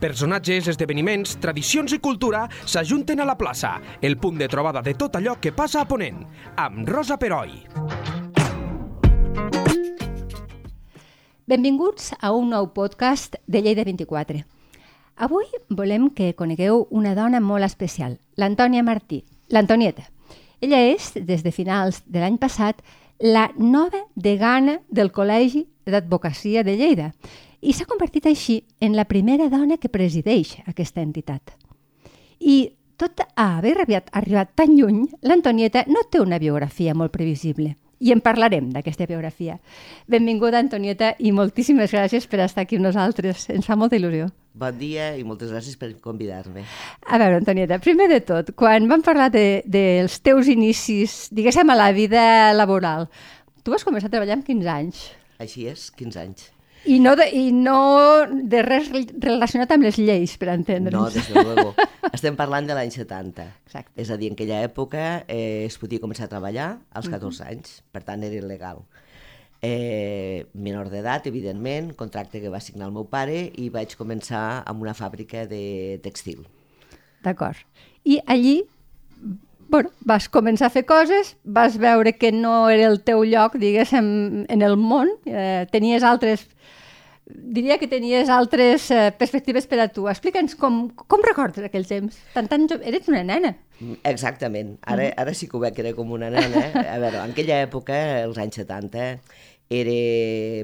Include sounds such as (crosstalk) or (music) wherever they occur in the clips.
Personatges, esdeveniments, tradicions i cultura s'ajunten a la plaça, el punt de trobada de tot allò que passa a Ponent, amb Rosa Peroi. Benvinguts a un nou podcast de Lleida 24. Avui volem que conegueu una dona molt especial, l'Antònia Martí, l'Antonieta. Ella és, des de finals de l'any passat, la nova degana del Col·legi d'Advocacia de Lleida i s'ha convertit així en la primera dona que presideix aquesta entitat. I tot a haver arribat, arribat tan lluny, l'Antonieta no té una biografia molt previsible. I en parlarem d'aquesta biografia. Benvinguda, Antonieta, i moltíssimes gràcies per estar aquí amb nosaltres. Ens fa molta il·lusió. Bon dia i moltes gràcies per convidar-me. A veure, Antonieta, primer de tot, quan vam parlar de, dels teus inicis, diguéssim, a la vida laboral, tu vas començar a treballar amb 15 anys. Així és, 15 anys. I no de, i no de res relacionat amb les lleis, per entendre'ns. No, des de luego. (laughs) Estem parlant de l'any 70. Exacte. És a dir, en aquella època eh, es podia començar a treballar als 14 anys, per tant era il·legal. Eh, menor d'edat, evidentment, contracte que va signar el meu pare i vaig començar amb una fàbrica de textil. D'acord. I allí, bueno, vas començar a fer coses, vas veure que no era el teu lloc, diguéssim, en el món, eh, tenies altres diria que tenies altres eh, perspectives per a tu. Explica'ns com, com recordes aquell temps. Tan, tan jo... Eres una nena. Exactament. Ara, ara sí que ho veig era com una nena. A veure, en aquella època, els anys 70, era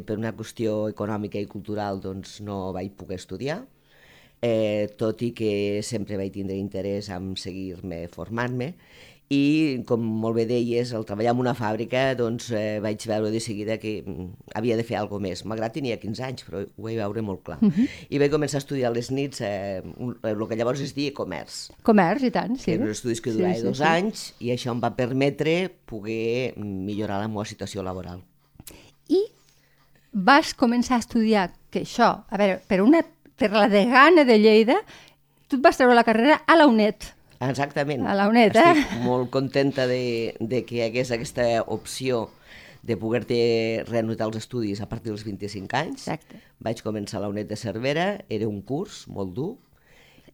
per una qüestió econòmica i cultural, doncs no vaig poder estudiar, eh, tot i que sempre vaig tindre interès en seguir-me formant-me, i com molt bé deies, al treballar en una fàbrica doncs eh, vaig veure de seguida que mm, havia de fer alguna més. Malgrat tenia 15 anys, però ho vaig veure molt clar. Uh -huh. I vaig començar a estudiar les nits eh, el que llavors es deia comerç. Comerç, i tant, sí. Que eren estudis que duraven sí, sí, dos sí. anys i això em va permetre poder millorar la meva situació laboral. I vas començar a estudiar que això, a veure, per, una, per la degana de Lleida, tu et vas treure la carrera a la UNED. Exactament. A la UNED, eh? Estic molt contenta de, de que hi hagués aquesta opció de poder-te reanotar els estudis a partir dels 25 anys. Exacte. Vaig començar a la UNED de Cervera, era un curs molt dur.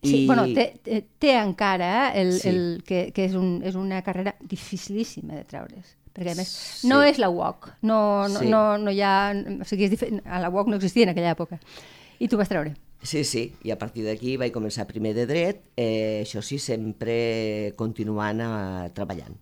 Sí, i... bueno, té, té, té encara eh, el, sí. el, que, que és, un, és una carrera dificilíssima de treure's perquè a més sí. no és la UOC, no, no, sí. no, no hi ha... O sigui, és a la UOC no existia en aquella època. I tu vas treure. Sí, sí, i a partir d'aquí vaig començar primer de dret, eh, això sí, sempre continuant a, treballant.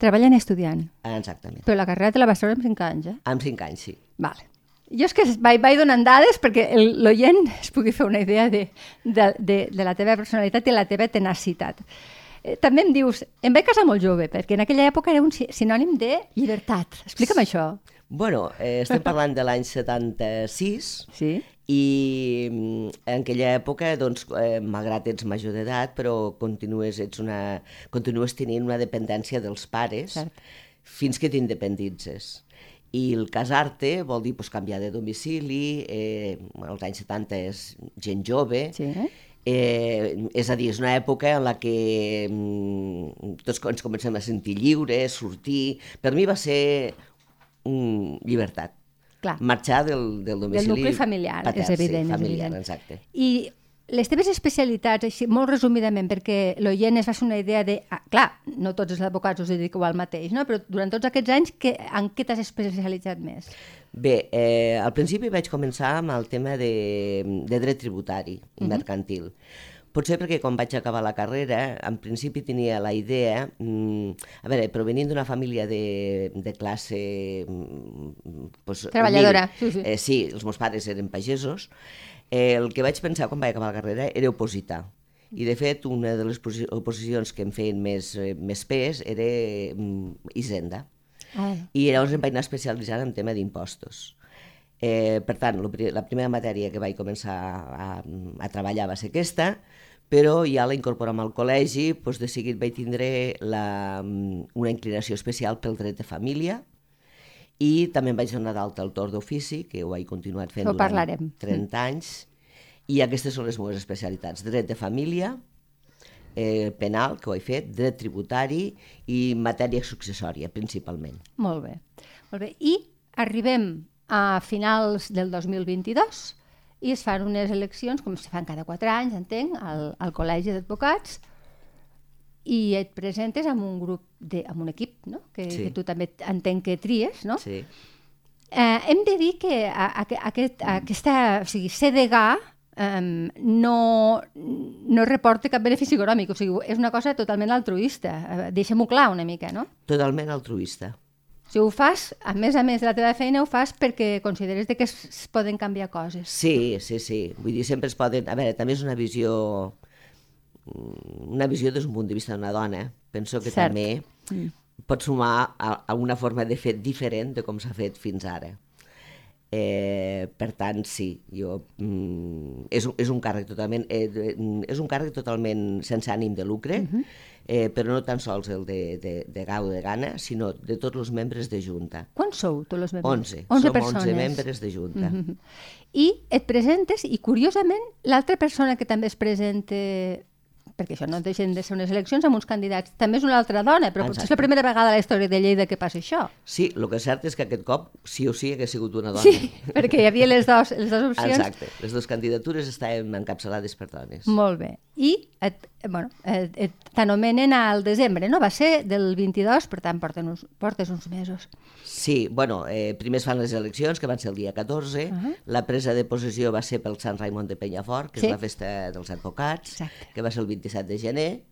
Treballant i estudiant. Exactament. Però la carrera te la vas treure amb 5 anys, eh? Amb 5 anys, sí. Vale. Jo és que vaig, vaig donant dades perquè l'oient es pugui fer una idea de, de, de, de la teva personalitat i la teva tenacitat. Eh, també em dius, em vaig casar molt jove, perquè en aquella època era un sinònim de llibertat. Explica'm això. Bueno, eh, estem parlant de l'any 76, sí? I mm, en aquella època, doncs, eh, malgrat ets major d'edat, però continues, ets una, continues tenint una dependència dels pares Cert. fins que t'independitzes. I el casar-te vol dir pues, canviar de domicili, eh, als anys 70 és gent jove, sí. Eh, és a dir, és una època en la que mm, tots ens comencem a sentir lliures, sortir... Per mi va ser mm, llibertat Clar. marxar del, del domicili... Del nucli familiar, patern, és evident. Sí, familiar, és evident. exacte. I les teves especialitats, així, molt resumidament, perquè l'oient es fa una idea de... Ah, clar, no tots els advocats us dediqueu al mateix, no? però durant tots aquests anys, que, en què t'has especialitzat més? Bé, eh, al principi vaig començar amb el tema de, de dret tributari, uh Mhm. -huh. mercantil. Potser perquè quan vaig acabar la carrera, en principi tenia la idea, mmm, a veure, provenint d'una família de, de classe... Mm, pues, Treballadora, humil, sí. Eh, sí, els meus pares eren pagesos, eh, el que vaig pensar quan vaig acabar la carrera era opositar. I, de fet, una de les posi- oposicions que em feien més, eh, més pes era mm, Hisenda. Ah, I llavors em vaig anar especialitzant en tema d'impostos. Eh, per tant, la primera matèria que vaig començar a, a treballar va ser aquesta, però ja la incorporant al col·legi, doncs de seguit vaig tindre la, una inclinació especial pel dret de família i també em vaig donar d'alta al torn d'ofici, que ho he continuat fent Ho durant parlarem. 30 anys, i aquestes són les meves especialitats. Dret de família, eh, penal, que ho he fet, dret tributari i matèria successòria, principalment. molt bé. Molt bé. I arribem a finals del 2022 i es fan unes eleccions, com se fan cada quatre anys, entenc, al, al Col·legi d'Advocats, i et presentes amb un grup, de, amb un equip, no? que, Sí. que tu també entenc que tries, no? Sí. Eh, hem de dir que a, a, aquest, aquesta, o sigui, CDGA um, no, no reporta cap benefici econòmic, o sigui, és una cosa totalment altruista. Eh, Deixem-ho clar una mica, no? Totalment altruista. Si ho fas, a més a més de la teva feina, ho fas perquè consideres de que es, poden canviar coses. Sí, sí, sí. Vull dir, sempre es poden... A veure, també és una visió una visió des d'un punt de vista d'una dona. Penso que Cert. també Mm. pot sumar a, a una forma de fer diferent de com s'ha fet fins ara. Eh, per tant, sí, jo, mm, és, és un càrrec totalment eh, mm, és un càrrec totalment sense ànim de lucre, eh, però no tan sols el de, de, de Gau de Gana, sinó de tots els membres de Junta. Quants sou, tots els membres? 11. 11 Som persones. 11 membres de Junta. Mhm. I et presentes, i curiosament, l'altra persona que també es presenta perquè això no deixen de ser unes eleccions amb uns candidats. També és una altra dona, però potser és la Exacte. primera vegada a la història de Lleida que passa això. Sí, el que és cert és que aquest cop sí o sí hagués sigut una dona. Sí, perquè hi havia les dues, les dues opcions. Exacte. Les dues candidatures estaven encapçalades per dones. Molt bé. I et, bueno, et, et t'anomenen al desembre, no? Va ser del 22, per tant, porten uns, portes uns mesos. Sí, bueno, eh, primer es fan les eleccions, que van ser el dia 14, uh -huh. la presa de possessió va ser pel Sant Raimon de Penyafort, que Sí. és la festa dels advocats, Exacte. que va ser el 27 de gener,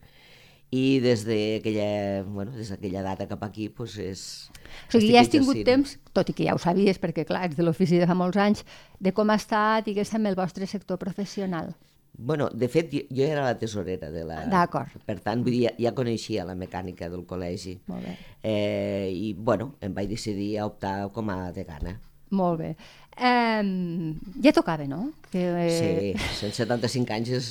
i des d'aquella bueno, des data cap aquí pues és... O sigui, ja has tingut exercint. temps, tot i que ja ho sabies, perquè clar, ets de l'ofici de fa molts anys, de com ha estat, diguéssim, el vostre sector professional. Bueno, de fet, jo, jo era la tesorera de la... D'acord. Per tant, vull dir, ja, ja coneixia la mecànica del col·legi. Molt bé. Eh, I, bueno, em vaig decidir a optar com a degana. Molt bé. Um, ja tocava, no? Que, eh, Sí, 175 anys és...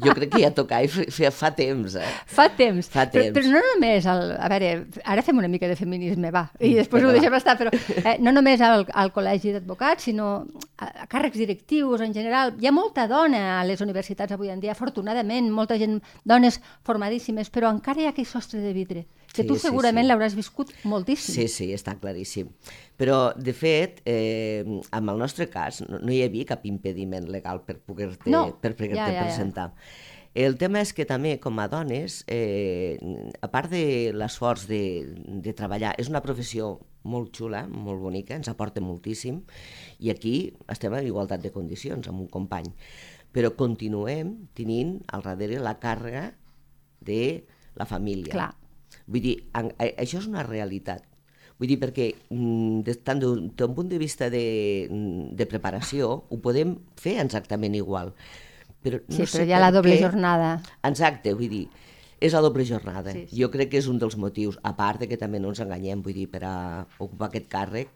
Jo, crec que ja tocava i fa, fa temps, eh? Fa temps. Fa Però, temps. però no només, el, a veure, ara fem una mica de feminisme, va, i després ho Vinga, va. deixem estar, però eh, no només al, al col·legi d'advocats, sinó a, a càrrecs directius en general. Hi ha molta dona a les universitats avui en dia, afortunadament, molta gent, dones formadíssimes, però encara hi ha aquell sostre de vidre, que Sí, tu sí, segurament sí. l'hauràs viscut moltíssim. Sí, sí, està claríssim. Però, de fet, eh, en el nostre cas, no, no hi havia cap impediment legal per poder-te No, per poder ja, ja, ja. presentar. El tema és que també, com a dones, eh, a part de l'esforç de, de treballar, és una professió molt xula, molt bonica, ens aporta moltíssim, i aquí estem en igualtat de condicions amb un company. Però continuem tenint al darrere la càrrega de la família. Clar. Vull dir, en, a, això és una realitat. Vull dir, perquè mm, tant d'un punt de vista de, mm, de preparació ho podem fer exactament igual. Però no Sí, però hi ha la doble què- jornada. Exacte, vull dir, és la doble jornada. Sí, sí. Jo crec que és un dels motius, a part de que també no ens enganyem, vull dir, per a ocupar aquest càrrec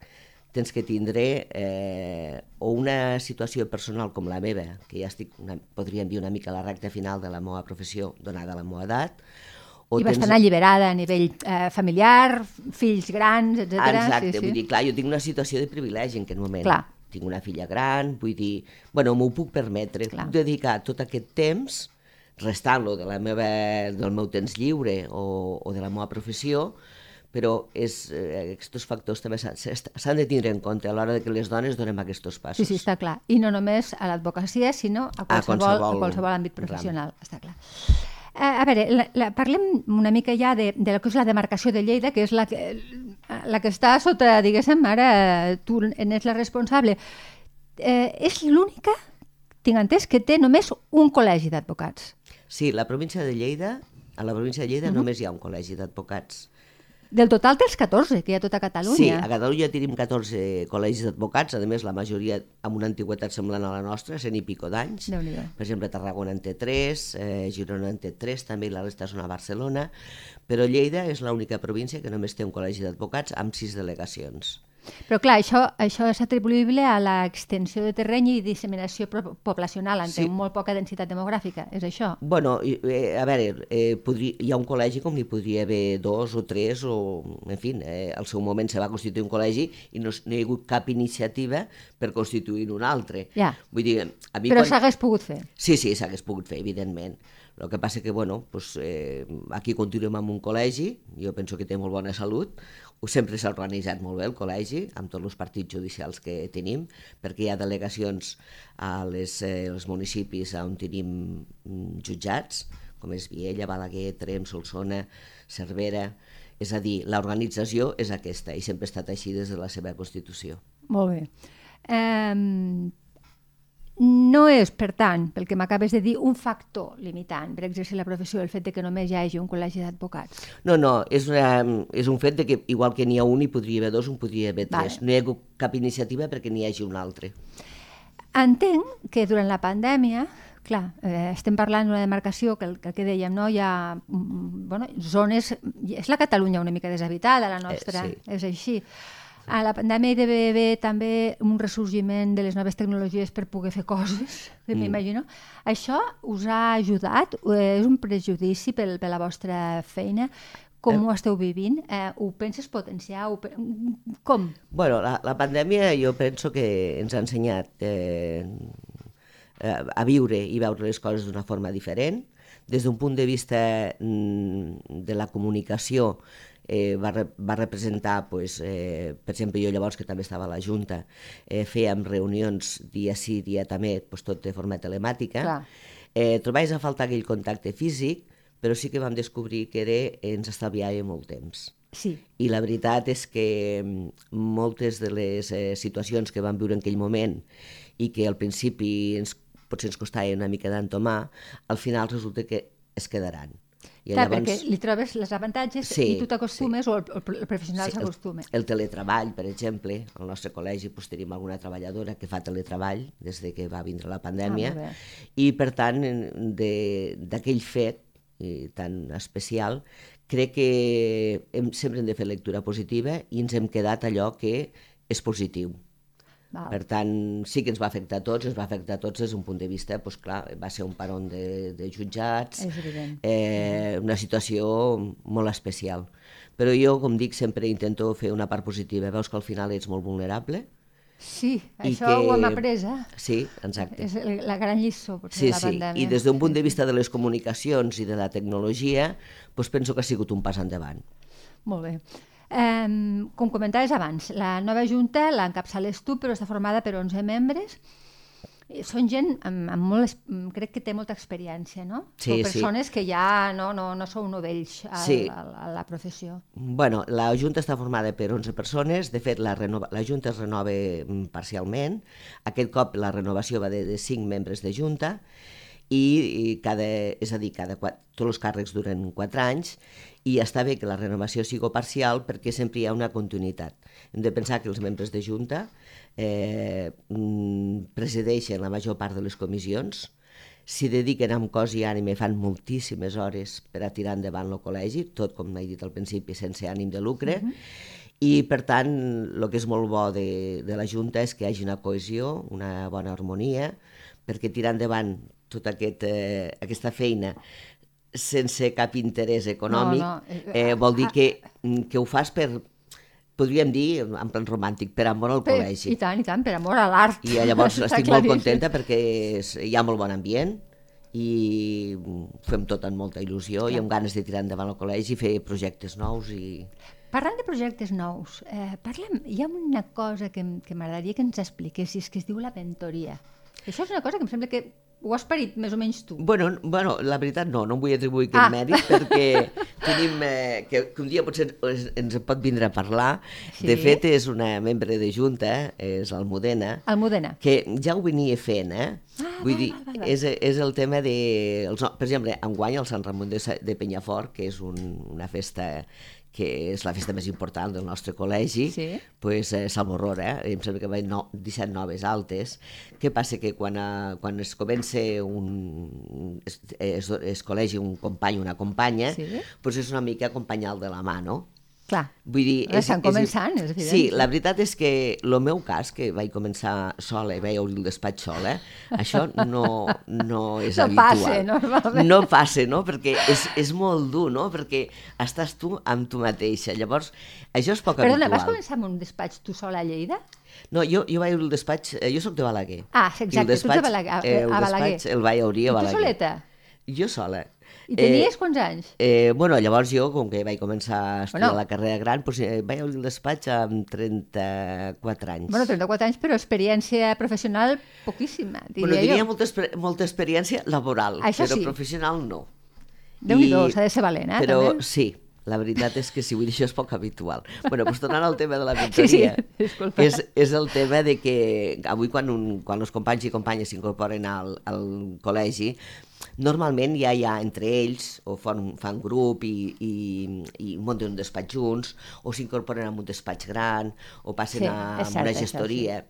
tens que tindre eh, o una situació personal com la meva, que ja estic, una, podríem dir, una mica a la recta final de la meva professió, donada la meva edat, o I bastant alliberada a nivell eh, familiar, fills grans, etc. Exacte, sí, sí. vull dir, clar, jo tinc una situació de privilegi en aquest moment. Clar. Tinc una filla gran, vull dir, bueno, m'ho puc permetre. Clar. Puc dedicar tot aquest temps, restant-lo de la meva, del meu temps lliure o, o de la meva professió, però és, eh, aquests factors també s'han de tindre en compte a l'hora de que les dones donem aquests passos. Sí, sí, està clar. I no només a l'advocacia, sinó a qualsevol, a qualsevol qualsevol, àmbit ram. professional, està clar. Eh, a veure, la, la, parlem una mica ja de, de la que és la demarcació de Lleida, que és la que, la que està sota, diguéssim, ara tu n'és la responsable. Eh, és l'única, tinc entès, que té només un col·legi d'advocats. Sí, la província de Lleida, a la província de Lleida Mhm. només hi ha un col·legi d'advocats. Del total dels 14 que hi ha tota Catalunya. Sí, a Catalunya tenim 14 col·legis d'advocats, a més la majoria amb una antiguitat semblant a la nostra, cent i pico d'anys. Per exemple, Tarragona en té 3, eh, Girona en té 3, també la resta són a Barcelona, però Lleida és l'única província que només té un col·legi d'advocats amb 6 delegacions. Però clar, això, això és atribuïble a l'extensió de terreny i disseminació poblacional, en Sí. molt poca densitat demogràfica, és això? Bueno, eh, a veure, eh, podria, hi ha un col·legi com n'hi podria haver dos o tres, o, en fi, eh, al seu moment se va constituir un col·legi i no, no hi ha hagut cap iniciativa per constituir un altre. Ja. Vull dir, a mi Però quan... s'hagués pogut fer. Sí, sí, s'hagués pogut fer, evidentment. El que passa que, bueno, pues, eh, aquí continuem amb un col·legi, jo penso que té molt bona salut, sempre s'ha organitzat molt bé el col·legi, amb tots els partits judicials que tenim, perquè hi ha delegacions a les, eh, els municipis on tenim mm, jutjats, com és Viella, Balaguer, Trem, Solsona, Cervera... És a dir, l'organització és aquesta i sempre ha estat així des de la seva Constitució. Molt bé. Um, no és, per tant, pel que m'acabes de dir, un factor limitant per exercir la professió el fet de que només hi hagi un col·legi d'advocats. No, no, és, una, és un fet de que igual que n'hi ha un, hi podria haver dos, un podria haver tres. Vale. No hi ha hagut cap iniciativa perquè n'hi hagi un altre. Entenc que durant la pandèmia, clar, eh, estem parlant d'una demarcació que, que, que dèiem, no? hi ha mm, bueno, zones... És la Catalunya una mica deshabitada, la nostra, sí. és així. A la pandèmia hi deve haver també un ressorgiment de les noves tecnologies per poder fer coses, (laughs) que m'imagino. Això us ha ajudat? Eh, És un prejudici pel, per la vostra feina? Com ho esteu vivint? Eh, ho penses potenciar? Ho pe... Com? Bueno, la, la pandèmia jo penso que ens ha ensenyat eh, eh, a viure i veure les coses d'una forma diferent. Des d'un punt de vista mm, de la comunicació, eh, va, re, va representar, pues, eh, per exemple, jo llavors que també estava a la Junta, eh, fèiem reunions dia sí, dia també, pues, tot de forma telemàtica. Clar. Eh, trobaves a faltar aquell contacte físic, però sí que vam descobrir que era, ens estalviava molt temps. Sí. I la veritat és que mm, moltes de les eh, situacions que vam viure en aquell moment i que al principi ens, potser ens costava una mica d'entomar, al final resulta que es quedaran. I Clar, perquè li trobes les avantatges Sí, i tu t'acostumes o el, el, el professional Sí, s'acostuma. el, el teletreball, per exemple, al nostre col·legi doncs, tenim alguna treballadora que fa teletreball des de que va vindre la pandèmia Ah, i per tant d'aquell fet i tan especial crec que hem, sempre hem de fer lectura positiva i ens hem quedat allò que és positiu. Val. Per tant, sí que ens va afectar a tots, ens va afectar a tots des d'un punt de vista, doncs clar, va ser un peron de, de jutjats, eh, una situació molt especial. Però jo, com dic, sempre intento fer una part positiva. Veus que al final ets molt vulnerable? Sí, això que- ho hem après, eh? Sí, exacte. És la gran lliçó, potser, Sí, la sí, pandèmia. i des d'un punt de vista de les comunicacions i de la tecnologia, doncs penso que ha sigut un pas endavant. Molt bé. Um, com comentaves abans, la nova junta l'encapçales tu, però està formada per 11 membres. I Són gent amb, amb molt, mm, crec que té molta experiència, no? Sí, Són sí. persones que ja no, no, no sou novells al, Sí. al, a la professió. Bueno, la Junta està formada per 11 persones, de fet la, renova, la Junta es renova mm, parcialment, aquest cop la renovació va de, de 5 membres de Junta, i, cada, és a dir, cada, tots els càrrecs duren 4 anys, i està bé que la renovació sigui parcial perquè sempre hi ha una continuïtat. Hem de pensar que els membres de Junta eh, mm, presideixen la major part de les comissions, s'hi dediquen amb cos i ànima i fan moltíssimes hores per a tirar endavant el col·legi, tot com he dit al principi, sense ànim de lucre, i per tant el que és molt bo de, de la Junta és que hi hagi una cohesió, una bona harmonia, perquè tirar endavant tota aquest, eh, aquesta feina sense cap interès econòmic, No, no, eh, eh, vol dir ah, que, que ho fas per, podríem dir, en plan romàntic, per amor al Per, col·legi. I tant, i tant, per amor a l'art. I llavors (laughs) estic molt contenta perquè és, hi ha molt bon ambient i fem tot amb molta il·lusió i amb ganes de tirar endavant el col·legi i fer projectes nous i... Parlant de projectes nous, eh, parlem, hi ha una cosa que, que m'agradaria que ens expliquessis, que es diu la mentoria. Això és una cosa que em sembla que ho has parit més o menys tu. Bueno, bueno, la veritat no, no em vull atribuir aquest Ah. mèrit perquè (laughs) tenim, eh, que, que un dia potser ens, ens en pot vindre a parlar. Sí. De fet, és una membre de Junta, és Almudena, Almudena. que ja ho venia fent, eh? Ah, Vull val, dir, val, val, val. és, és el tema de... Els, per exemple, enguany el Sant Ramon de, de Penyafort, que és un, una festa que és la festa més important del nostre col·legi, Sí. pues, eh, s'alborrora, eh? em sembla que va no, 17 noves altes. Què passa? Que quan, eh, quan es comença un, es, es, es col·legi un company o una companya, Sí. pues és una mica acompanyar de la mà, no? Clar. Vull dir... Ara estan començant, és evident. Sí, la veritat és que el meu cas, que vaig començar sola i vaig obrir el despatx sola, això no, no és No habitual. passa, normalment. No passa, no? Perquè és, és molt dur, no? Perquè estàs tu amb tu mateixa. Llavors, això és poc Perdona, vas habitual. començar amb un despatx tu sola a Lleida? No, jo, jo vaig obrir el despatx... eh, Jo sóc de Balaguer. Ah, exacte, tu ets de despatx, Balaguer, a- eh, el a Balaguer. despatx el vaig obrir a I tu Balaguer. soleta? Jo sola. I tenies eh, quants anys? Eh, bueno, llavors jo, com que vaig començar a estudiar Bueno. la carrera gran, doncs, eh, vaig el despatx amb 34 anys. Bueno, 34 anys, però experiència professional poquíssima, diria bueno, tenia jo. molta, molta experiència laboral, Això però sí. professional no. Déu-n'hi-do, s'ha de ser valent, eh, Però també. sí, la veritat és que sí, vull dir, això és poc habitual. bueno, doncs tornant al tema de la Sí, sí, mentoria, disculpa. és, és el tema de que avui quan, un, quan els companys i companyes s'incorporen al, al col·legi, normalment ja hi ha entre ells, o fan, fan grup i, i, i munten un despatx junts, o s'incorporen a un despatx gran, o passen Sí, a, és cert, una sí. gestoria.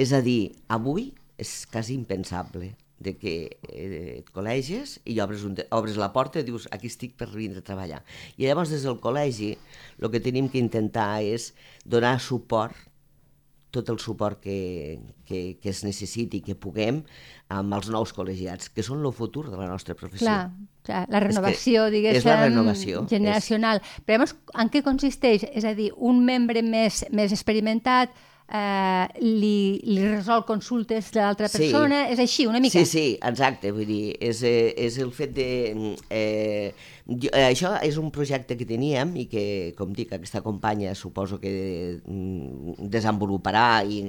És a dir, avui és quasi impensable de que eh, et col·legis i obres, un, obres la porta i dius aquí estic per vindre a treballar. I llavors des del col·legi el que tenim que intentar és donar suport tot el suport que, que, que es necessiti, que puguem, amb els nous col·legiats, que són el futur de la nostra professió. Clar, clar, la renovació, és diguéssim, la renovació, generacional. Però llavors, en què consisteix? És a dir, un membre més, més experimentat eh, li, li resol consultes de l'altra Sí. persona? És així, una mica? Sí, sí, exacte, vull dir, és, eh, és el fet de... Eh, jo, eh, això és un projecte que teníem i que, com dic, aquesta companya suposo que mm, desenvoluparà i,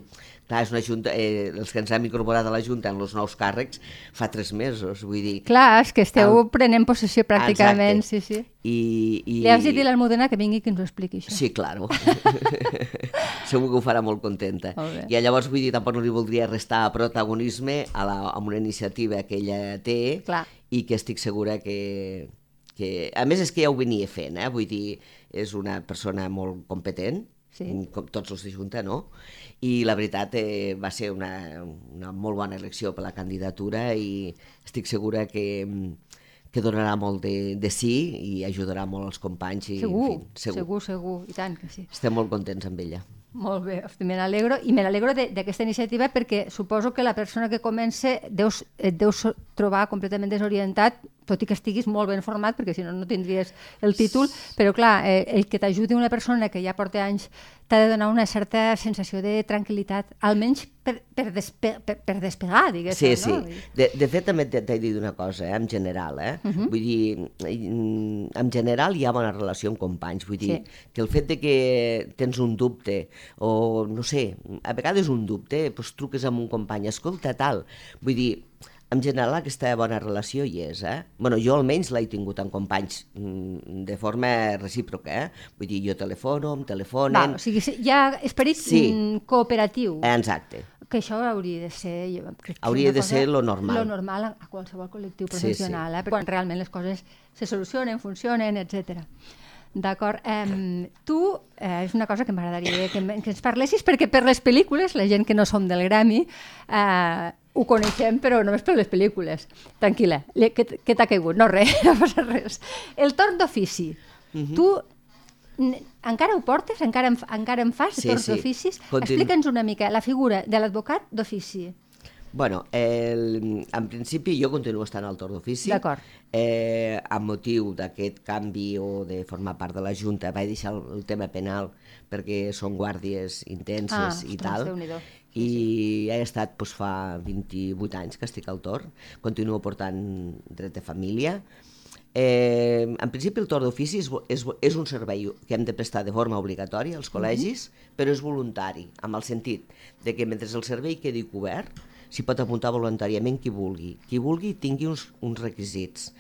clar, és una junta, eh, els que ens hem incorporat a la Junta en els nous càrrecs fa tres mesos, vull dir... Clar, és que esteu El- prenent possessió pràcticament, Exacte. sí, sí. I, i... Li has dir a l'Almudena que vingui que ens ho expliqui, això. Sí, claro. (laughs) Segur que ho farà molt contenta. Molt. I llavors, vull dir, tampoc no li voldria restar protagonisme a, la, a una iniciativa que ella té Clar. i que estic segura que, que... A més, és que ja ho venia fent, eh? Vull dir, és una persona molt competent, Sí. com tots els de Junta, no? I la veritat eh, va ser una, una molt bona elecció per la candidatura i estic segura que, que donarà molt de, de sí i ajudarà molt els companys. I, Segur, en fi, segur. segur, segur, i tant que sí. Estem molt contents amb ella. Molt bé, me n'alegro, i me n'alegro de- d'aquesta iniciativa perquè suposo que la persona que comença deus, et deus trobar completament desorientat, tot i que estiguis molt ben format, perquè si no, no tindries el títol, però clar, eh, el que t'ajudi una persona que ja porta anys t'ha de donar una certa sensació de tranquil·litat, almenys per, per, despe per, per despegar, Sí, diguéssim, sí. no? De, de fet, també t'he dit una cosa, eh, en general. Eh? Uh -huh. Vull dir, en general hi ha bona relació amb companys. Vull dir, Sí. que el fet de que tens un dubte, o no sé, a vegades un dubte, doncs truques amb un company, escolta, tal. Vull dir, en general aquesta bona relació hi és, eh? bueno, jo almenys l'he tingut amb companys mm, de forma recíproca, eh? Vull dir, jo telefono, em telefonen... Va, o sigui, hi ha esperit Sí. mm, cooperatiu. Exacte. que això hauria de ser... Jo, crec que Hauria de ser lo normal. Lo normal a, qualsevol col·lectiu Sí, sí. professional, eh? quan realment les coses se solucionen, funcionen, etc. D'acord. Um, tu, eh, és una cosa que m'agradaria que, que ens parlessis, perquè per les pel·lícules, la gent que no som del Grammy, eh, ho coneixem, però només per les pel·lícules. Tranquil·la, què, què t'ha caigut? No, res, (laughs) no passa res. El torn d'ofici. Mhm. Tu n- encara ho portes? Encara en, encara en fas, Sí, torns sí. d'oficis? Explica'ns una mica la figura de l'advocat d'ofici. Bueno, el, en principi jo continuo estant al torn d'ofici. D'acord. Eh, amb motiu d'aquest canvi o de formar part de la Junta, vaig deixar el, el tema penal perquè són guàrdies intenses Ah, i ostres, tal. I he estat doncs, fa 28 anys que estic al torn. Continuo portant dret de família. Eh, en principi el torn d'ofici és, és, és un servei que hem de prestar de forma obligatòria als col·legis, però és voluntari, amb el sentit de que mentre el servei quedi cobert, s'hi pot apuntar voluntàriament qui vulgui. Qui vulgui tingui uns, uns requisits.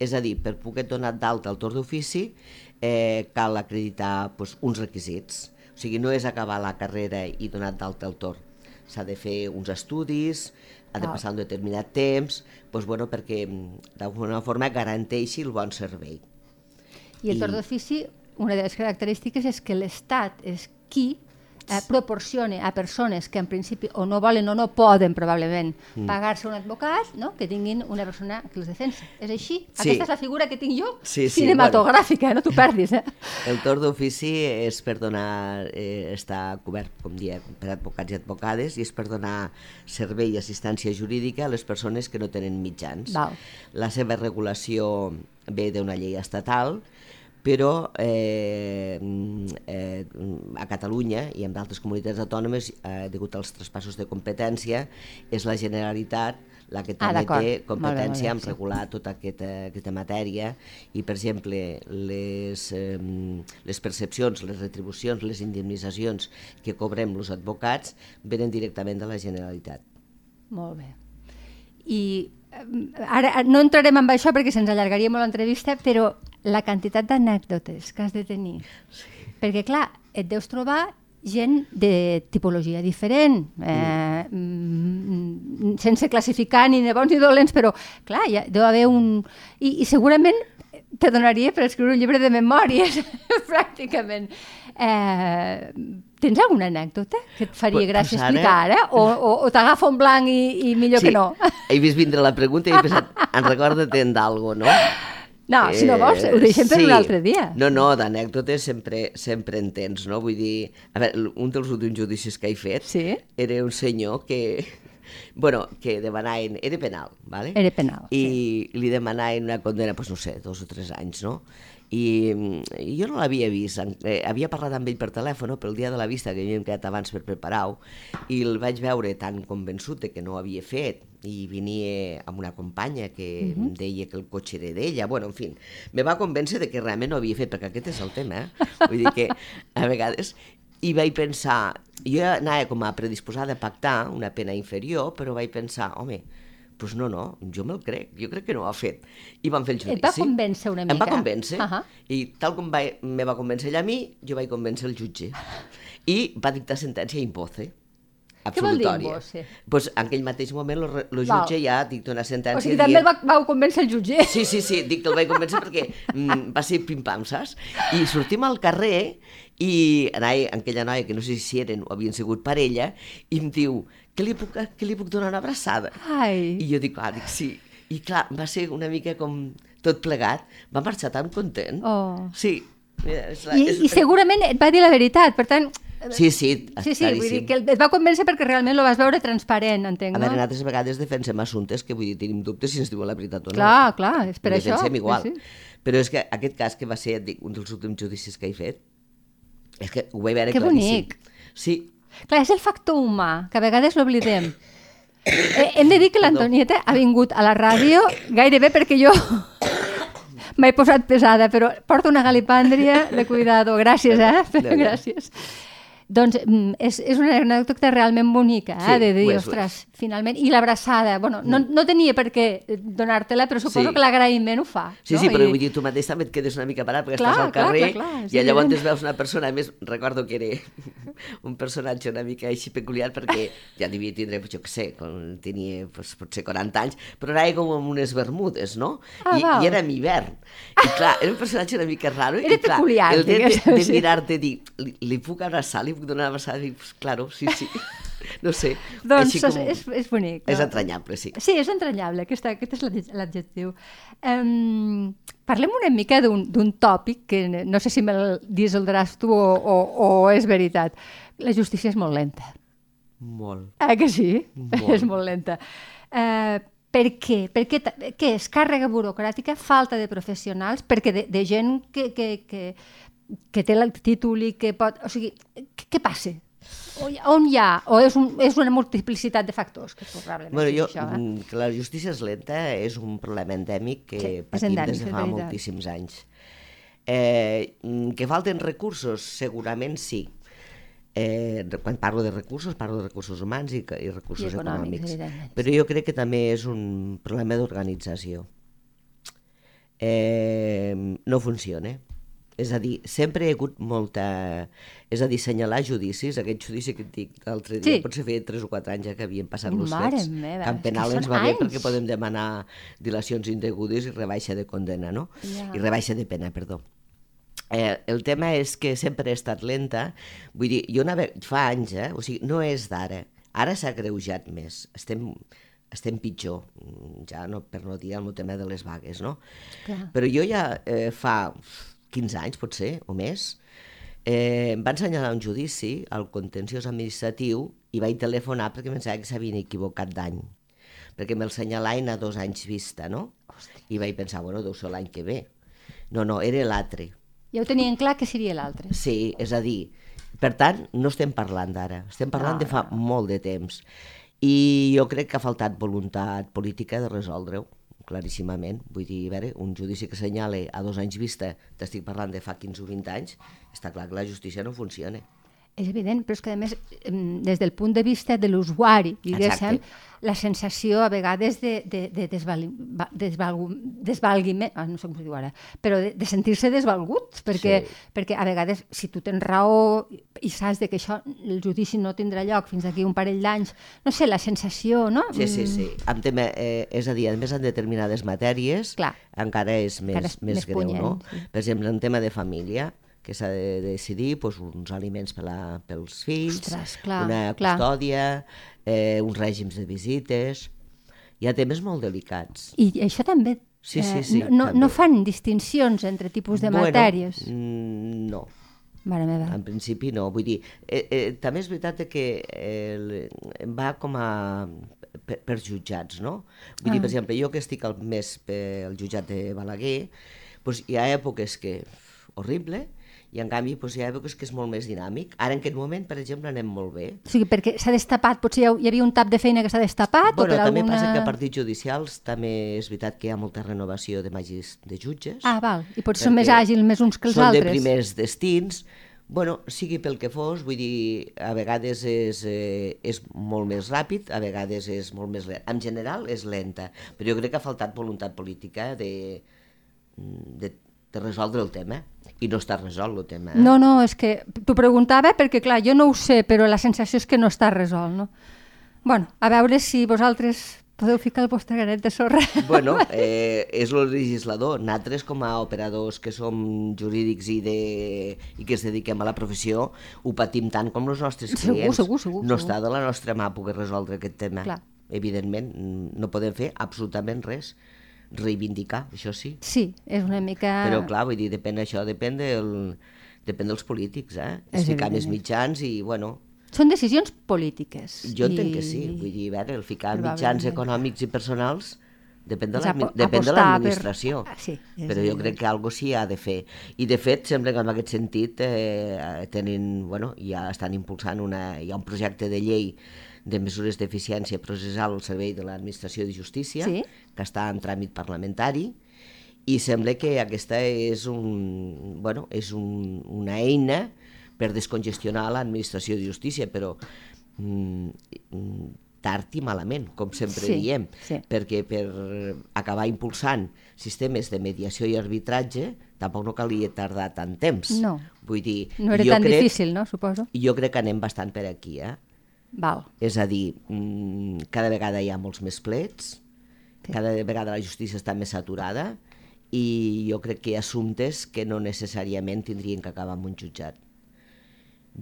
És a dir, per poder donar d'alta al torn d'ofici eh, cal acreditar doncs, uns requisits. O sigui, no és acabar la carrera i donar d'alta al torn. S'ha de fer uns estudis, ha de Val. passar un determinat temps, doncs, bueno, perquè mm, d'alguna forma garanteixi el bon servei. I el torn d'ofici, una de les característiques és que l'Estat és qui eh, proporciona a persones que en principi o no volen o no poden probablement Mm. pagar-se un advocat, no? que tinguin una persona que els defensa. És així? Sí. Aquesta és la figura que tinc jo, Sí, sí, cinematogràfica, no t'ho perdis. Eh? El torn d'ofici és per donar, eh, està cobert, com diem, per advocats i advocades, i és per donar servei i assistència jurídica a les persones que no tenen mitjans. Val. La seva regulació ve d'una llei estatal, però eh, eh, a Catalunya i en d'altres comunitats autònomes, eh, degut als traspassos de competència, és la Generalitat la que Ah, també d'acord. té Molt bé, competència en sí. regular tota aquesta, aquesta matèria i, per exemple, les, eh, les percepcions, les retribucions, les indemnitzacions que cobrem els advocats venen directament de la Generalitat. Molt bé. I ara no entrarem en això perquè se'ns allargaria molt l'entrevista, però la quantitat d'anècdotes que has de tenir. Sí. Perquè, clar, et deus trobar gent de tipologia diferent, eh, mm, sense classificar ni de bons ni dolents, però, clar, ha, deu haver un... I, i segurament te donaria per escriure un llibre de memòries, (laughs) pràcticament. Eh, tens alguna anècdota que et faria gràcia ara- explicar ara? O, o, o t'agafa un blanc i, i millor sí, que no? he vist vindre la pregunta i he pensat, en recorda-te'n d'algo, no? No, si no vols, ho deixem per sí. un altre dia. No, no, d'anècdotes sempre, sempre en tens, no? Vull dir, a veure, un dels últims judicis que he fet Sí? era un senyor que, bueno, que demanaven, era penal, ¿vale? Era penal, I li demanaven una condena, pues no sé, dos o tres anys, no? I, i jo no l'havia vist, eh, havia parlat amb ell per telèfon, però el dia de la vista que havíem quedat abans per preparar-ho, i el vaig veure tan convençut de que no ho havia fet, i venia amb una companya que uh -huh. em deia que el cotxe era d'ella, bueno, en fi, me va convèncer de que realment no ho havia fet, perquè aquest és el tema, eh? (laughs) Vull dir que a vegades i vaig pensar, jo anava com a predisposada a pactar una pena inferior, però vaig pensar, home, doncs no, no, jo me'l crec, jo crec que no ho ha fet. I vam fer el judici. Et va convèncer una Em va mica? convèncer, Ahà. i tal com va, me va convèncer ell a mi, jo vaig convèncer el jutge. I va dictar sentència in voce. Què vol dir absolutòria. voce? Pues, en aquell mateix moment el Val. jutge ja dicta una sentència O sigui, també el dient- va, vau convèncer el jutge. Sí, sí, sí, dic que el vaig convèncer perquè mm, va ser pim-pam, saps? I sortim al carrer i anava amb aquella noia que no sé si eren o havien sigut parella i em diu, que li puc, que li puc donar una abraçada? Ai. I jo dic, ah, dic, sí. I clar, va ser una mica com tot plegat. Va marxar tan content. Oh. Sí. Mira, és la, I, és... I segurament et va dir la veritat, per tant... Sí, sí, Sí, sí, vull dir que et va convèncer perquè realment lo vas veure transparent, entenc, A no? veure, nosaltres a vegades defensem assumptes que vull dir, tenim dubtes si ens diuen la veritat o no. Clar, clar, és per Ho això. defensem igual. Sí, sí. Però és que aquest cas que va ser, et dic, un dels últims judicis que he fet, és que ho vaig veure Que claríssim. bonic. Sí, Clar, és el factor humà, que a vegades l'oblidem. Eh, hem de dir que l'Antonieta ha vingut a la ràdio gairebé perquè jo m'he posat pesada, però porta una galipàndria de cuidado. Gràcies, eh? Gràcies. Doncs mm, és, és una anècdota realment bonica, eh? Sí, de dir, és, ostres, finalment... I l'abraçada, bueno, no, no tenia per què donar-te-la, però suposo Sí. que l'agraïment ho fa. sí, no? sí, però I- vull dir, tu mateix també et quedes una mica parat perquè Clar, estàs al clar, carrer clar, clar, és i llavors evident. veus una persona, a més, recordo que era (laughs) un personatge una mica així peculiar perquè (laughs) ja devia tindre, jo què sé, quan tenia pues, potser 40 anys, però anava com amb unes bermudes, no? Ah, I, val. I era en hivern. I clar, era un personatge una mica raro. Era i clar, peculiar, el de, de, de sí. mirar-te dir, li, li puc abraçar, li puc donar una abraçada, i, pues, claro, sí, sí. (laughs) No sé. Doncs així és, és, és bonic. És no? entranyable, sí. Sí, és entranyable, aquest, aquest és l'adje- l'adjectiu. Um, parlem una mica d'un d'un tòpic que no sé si me'l dissoldràs tu o, o, o és veritat. La justícia és molt lenta. Molt. Ah, que sí? Molt. (laughs) És molt lenta. Uh, per què? Per què, què és? Càrrega burocràtica, falta de professionals, perquè de, de gent que, que, que, que té el títol i que pot... O sigui, què, què passa? O hi- On hi ha? O és, un, és una multiplicitat de factors? Que probablement Bueno, jo, això, eh? mm, que la justícia és lenta és un problema endèmic que Sí, patim endèmic, des de fa moltíssims anys. Eh, mm, que falten recursos? Segurament sí. Eh, quan parlo de recursos, parlo de recursos humans i, i recursos I econòmics, econòmics. evidentment. Però jo crec que també és un problema d'organització. Eh, no funciona. És a dir, sempre hi ha hagut molta... És a dir, assenyalar judicis, aquest judici que et dic l'altre dia, Sí. potser feia 3 o 4 anys ja que havien passat els Mare fets. meva, Camp penal ens va bé anys. perquè podem demanar dilacions indegudes i rebaixa de condena, no? Ja. I rebaixa de pena, perdó. Eh, el tema és que sempre he estat lenta, vull dir, jo anava, fa anys, eh? o sigui, no és d'ara, ara s'ha greujat més, estem, estem pitjor, mm, ja no, per no dir el tema de les vagues, no? Clar. Però jo ja eh, fa 15 anys, potser, o més, eh, em van assenyalar un judici al contenciós administratiu i vaig telefonar perquè pensava que s'havien equivocat d'any perquè me'l senyalaven a dos anys vista, no? I vaig pensar, bueno, deu ser l'any que ve. No, no, era l'altre. Ja ho tenien clar que seria l'altre. Sí, és a dir, per tant, no estem parlant d'ara, estem parlant No, de fa molt de temps. I jo crec que ha faltat voluntat política de resoldre-ho claríssimament. Vull dir, a veure, un judici que senyale a dos anys vista, t'estic parlant de fa 15 o 20 anys, està clar que la justícia no funciona. És evident, però és que a més, des del punt de vista de l'usuari, diguéssim, Exacte. la sensació a vegades de, de, de desval, va- desvalgu, desvalguiment, ah, no sé com es diu ara, però de, de sentir-se desvalgut, perquè, Sí. perquè a vegades si tu tens raó i saps de que això, el judici no tindrà lloc fins d'aquí un parell d'anys, no sé, la sensació, no? Sí, sí, Mm, sí. En tema, eh, és a dir, a més en determinades matèries Clar. encara és més, Encara és més, més greu, punyent, no? sí. Per exemple, en tema de família, que s'ha de decidir doncs, uns aliments per la, pels fills, Ostres, clar, una clar. custòdia, eh, uns règims de visites... Hi ha temes molt delicats. I això també... eh, Sí, sí, sí, no, no, no també. fan distincions entre tipus de matèries. mm, no, Mare meva. en principi no. Vull dir, eh, eh, també és veritat que eh, va com a per, per jutjats, no? Vull dir, per exemple, jo que estic al, més pel jutjat de Balaguer, doncs hi ha èpoques que horrible, i en canvi doncs, hi ha èpoques que és molt més dinàmic. Ara, en aquest moment, per exemple, anem molt bé. O sigui, perquè s'ha destapat, potser hi ha- hi havia un tap de feina que s'ha destapat Bueno, o per també alguna... passa que a partits judicials també és veritat que hi ha molta renovació de magis de jutges. Ah, val. I potser són més àgils més uns que els són altres. de primers destins. Bueno, sigui pel que fos, vull dir, a vegades és, eh, és molt més ràpid, a vegades és molt més lent. En general és lenta, però jo crec que ha faltat voluntat política de, de, de resoldre el tema. I no està resolt el tema. eh? No, no, és que t'ho preguntava perquè, clar, jo no ho sé, però la sensació és que no està resolt, no? bueno, a veure si vosaltres podeu ficar el vostre granet de sorra. (laughs) Bueno, eh, és el legislador. Nosaltres, com a operadors que som jurídics i, de, i que es dediquem a la professió, ho patim tant com els nostres Segur, clients. segur, segur, No segur. està de la nostra mà poder resoldre aquest tema. Clar. Evidentment, no podem fer absolutament res. Reivindicar, això sí. Sí, és una mica... Però, clar, vull dir, depèn això, depèn, del, depèn dels polítics, eh? És ficar més mitjans i, bueno, Són decisions polítiques. jo entenc i- que sí, vull dir, a veure, el ficar mitjans econòmics i personals depèn de És l'admi- apo- depèn de apostar per- l'administració. Ah, sí, però jo crec que algo sí ha de fer. I de fet, sembla que en aquest sentit eh, tenen, bueno, ja estan impulsant una, hi ha un projecte de llei de mesures d'eficiència processal al servei de l'administració de justícia, Sí. que està en tràmit parlamentari, i sembla que aquesta és, un, bueno, és un, una eina per descongestionar l'administració de justícia, però mm, tard i malament, com sempre Sí, diem, sí. perquè per acabar impulsant sistemes de mediació i arbitratge tampoc no calia tardar tant temps. No. Vull dir, No era tan crec, difícil, no? Suposo. Jo crec que anem bastant per aquí, eh? Val. És a dir, mm, cada vegada hi ha molts més plets, Sí. cada vegada la justícia està més saturada i jo crec que hi ha assumptes que no necessàriament tindrien que acabar en un jutjat.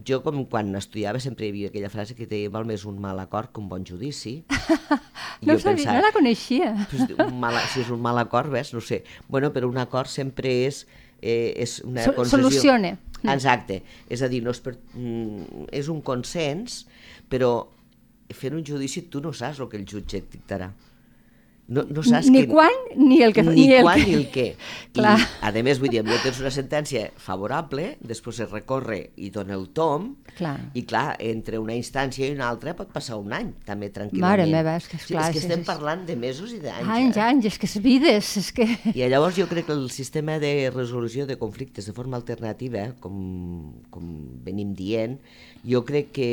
Jo, com quan estudiava, sempre hi havia aquella frase que deia val més un mal acord que un bon judici. (laughs) No, sabia, pensava, no la coneixia. pues, un mal, si és un mal acord, ves, no sé. Bueno, però un acord sempre és, eh, és una Sol- concessió. soluciona. Exacte. És a dir, no és, per, mm, és un consens, però fent un judici tu no saps el que el jutge et dictarà. No, no saps Ni que- quan ni el que... ni, el quan que... ni el què. (laughs) Clar. I, a més, vull dir, tens una sentència favorable, després es recorre i dona el tom, Clar. i clar, entre una instància i una altra pot passar un any, també, tranquil·lament. Mare meva, és que és sí, és que estem parlant de mesos i d'anys. Anys, eh? anys, és que és vides, és que... I llavors jo crec que el sistema de resolució de conflictes de forma alternativa, com, com venim dient, jo crec que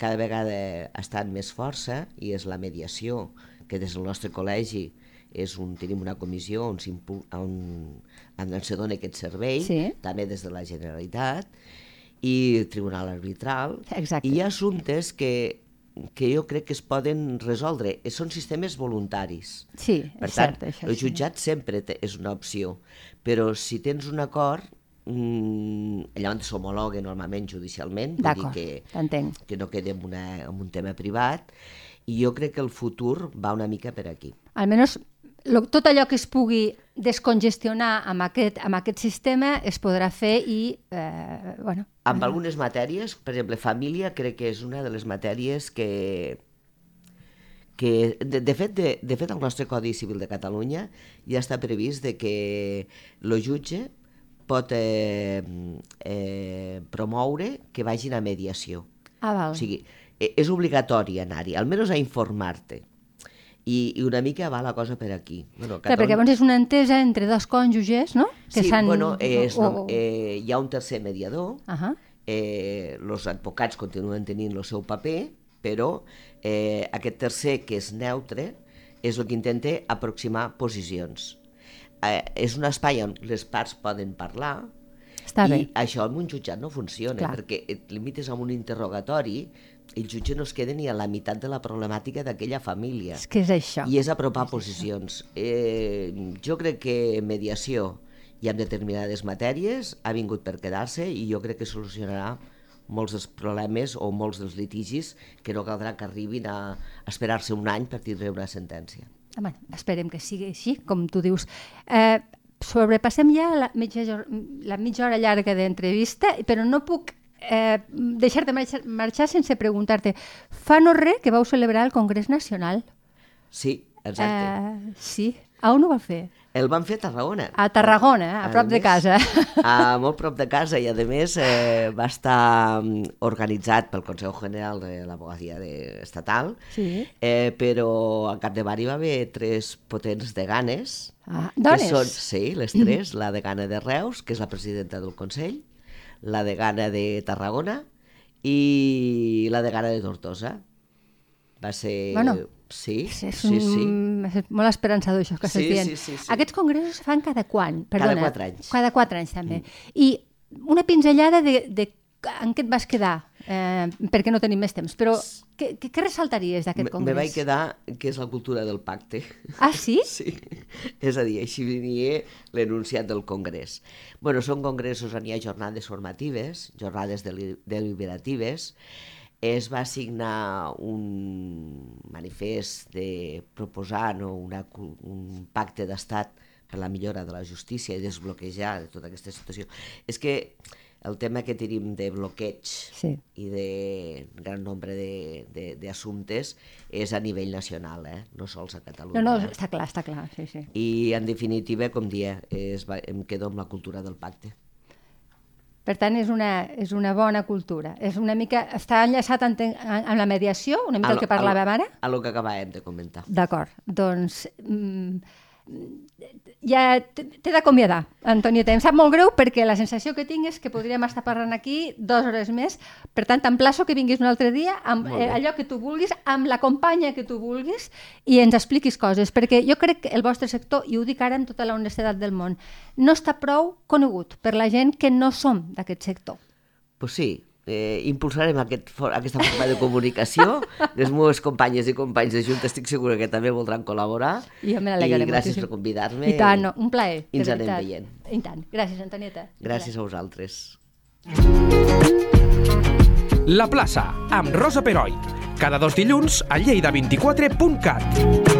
cada vegada està en més força i és la mediació, que des del nostre col·legi és un, tenim una comissió on, on, on se dona aquest servei, Sí. també des de la Generalitat, i el Tribunal Arbitral. Exacte. I hi ha assumptes que, que jo crec que es poden resoldre. Són sistemes voluntaris. Sí, Per és tant, cert, això. el sí. jutjat sempre té, és una opció, però si tens un acord, mm, llavors s'homologa normalment judicialment, vull dir que, que no quedi en, una, en un tema privat, i jo crec que el futur va una mica per aquí. Almenys lo, tot allò que es pugui descongestionar amb aquest, amb aquest sistema es podrà fer i, eh, bueno... Amb algunes matèries, per exemple, família, crec que és una de les matèries que, que de, de, fet, de, de fet, el nostre Codi Civil de Catalunya ja està previst de que el jutge pot eh, eh, promoure que vagin a mediació. Ah, val. O sigui, és obligatori anar-hi, almenys a informar-te. I, I una mica va la cosa per aquí. Bueno, Clar, perquè llavors és una entesa entre dos cònjuges, no? Que sí, bueno, és, o- no, eh, hi ha un tercer mediador, Oh. Ahà. eh, els advocats continuen tenint el seu paper, però eh, aquest tercer, que és neutre, és el que intenta aproximar posicions. Eh, és un espai on les parts poden parlar, Està i bé. això en un jutjat no funciona, Clar. perquè et limites amb un interrogatori i el jutge no es queda ni a la meitat de la problemàtica d'aquella família. És que és això. I és apropar posicions. Eh, jo crec que mediació i en determinades matèries ha vingut per quedar-se i jo crec que solucionarà molts dels problemes o molts dels litigis que no caldrà que arribin a esperar-se un any per tindre una sentència. Bueno, esperem que sigui així, com tu dius. Eh, sobrepassem ja la mitja, la mitja hora llarga d'entrevista, però no puc eh, deixar-te marxar, marxar sense preguntar-te. Fa no res que vau celebrar el Congrés Nacional. Sí, exacte. Eh, sí. A on ho va fer? El van fer a Tarragona. A Tarragona, a prop de més, casa. A molt prop de casa i, a més, eh, va estar mm, organitzat pel Consell General de l'Abogadia de- Estatal, Sí. eh, però al capdavant hi va haver tres potents deganes, Ah, que dones? són, sí, les tres, la degana de Reus, que és la presidenta del Consell, la degana de Tarragona i la degana de Tortosa. Va ser... Bueno, sí, És, és, sí, sí. un, és molt esperançador això que estàs Sí, dient. sí, sí, sí. Aquests congressos es fan cada quan? Cada Perdona, quatre anys. Mm. Cada quatre anys també. I una pinzellada de, de en què et vas quedar, eh, perquè no tenim més temps, però què, què, què ressaltaries d'aquest congrés? me vaig quedar que és la cultura del pacte. Ah, sí? (laughs) Sí, és a dir, així venia l'enunciat del congrés. bueno, són congressos on hi ha jornades formatives, jornades deli- deliberatives, es va signar un manifest de proposar no, una, un pacte d'estat per la millora de la justícia i desbloquejar de tota aquesta situació. És que el tema que tenim de bloqueig Sí. i de gran nombre d'assumptes és a nivell nacional, eh? no sols a Catalunya. No, no, està clar, està clar, sí, sí. I, en definitiva, com dia, es va, em quedo amb la cultura del pacte. Per tant, és una, és una bona cultura. És una mica, està enllaçat amb, amb la mediació, una mica el que parlàvem ara? A lo que acabàvem de comentar. D'acord, doncs mm, ja t'he d'acomiadar, Antonieta. Em sap molt greu perquè la sensació que tinc és que podríem estar parlant aquí dues hores més. Per tant, t'emplaço que vinguis un altre dia amb eh, allò que tu vulguis, amb la companya que tu vulguis i ens expliquis coses, perquè jo crec que el vostre sector, i ho dic ara amb tota la honestedat del món, no està prou conegut per la gent que no som d'aquest sector. Pues sí, eh, impulsarem aquest, for- aquesta forma de comunicació. (laughs) Les meves companyes i companys de Junta estic segura que també voldran col·laborar. Jo me I gràcies moltíssim. per convidar-me. I tant, no, un plaer, I ens de anem veient. I tant. Gràcies, Antonieta. Gràcies a vosaltres. La plaça, amb Rosa Peroi. Cada dos dilluns a lleida24.cat.